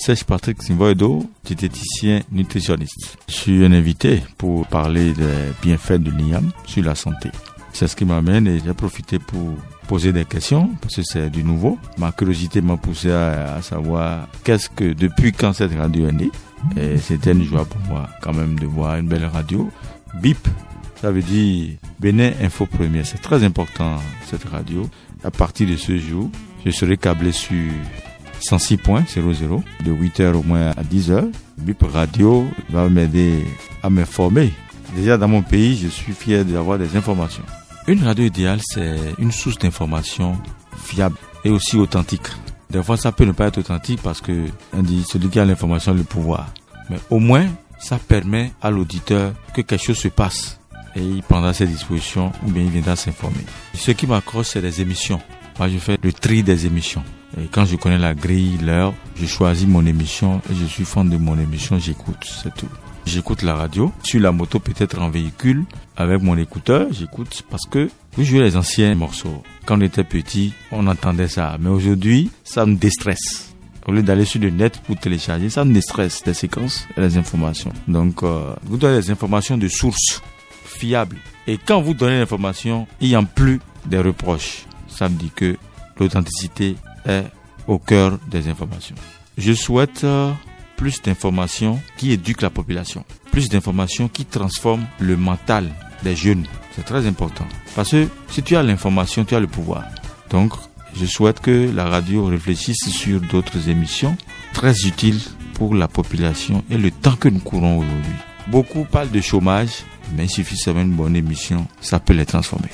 Serge Patrick Simboedo, diététicien nutritionniste. Je suis un invité pour parler des bienfaits de l'IAM sur la santé. C'est ce qui m'amène et j'ai profité pour poser des questions parce que c'est du nouveau. Ma curiosité m'a poussé à, savoir qu'est-ce que, depuis quand cette radio est née. Et c'était une joie pour moi quand même de voir une belle radio. BIP, ça veut dire Bénin Info Premier. C'est très important cette radio. À partir de ce jour, je serai câblé sur 106.00 de 8h au moins à 10h. BIP Radio va m'aider à m'informer. Déjà dans mon pays, je suis fier d'avoir des informations. Une radio idéale, c'est une source d'information fiable et aussi authentique. Des fois, ça peut ne pas être authentique parce que on dit celui qui a l'information, le pouvoir. Mais au moins, ça permet à l'auditeur que quelque chose se passe et il prendra ses dispositions ou bien il viendra s'informer. Ce qui m'accroche, c'est les émissions. Moi, je fais le tri des émissions. Et quand je connais la grille, l'heure, je choisis mon émission et je suis fan de mon émission, j'écoute, c'est tout. J'écoute la radio, sur la moto peut-être en véhicule, avec mon écouteur, j'écoute parce que vous jouez les anciens morceaux. Quand on était petit, on entendait ça. Mais aujourd'hui, ça me déstresse. Au lieu d'aller sur le net pour télécharger, ça me déstresse, les séquences et les informations. Donc, euh, vous donnez des informations de sources fiables. Et quand vous donnez l'information, il n'y a plus des reproches. Ça me dit que l'authenticité est au cœur des informations. Je souhaite euh, plus d'informations qui éduquent la population, plus d'informations qui transforment le mental des jeunes. C'est très important. Parce que si tu as l'information, tu as le pouvoir. Donc, je souhaite que la radio réfléchisse sur d'autres émissions très utiles pour la population et le temps que nous courons aujourd'hui. Beaucoup parlent de chômage, mais il suffit de une bonne émission, ça peut les transformer.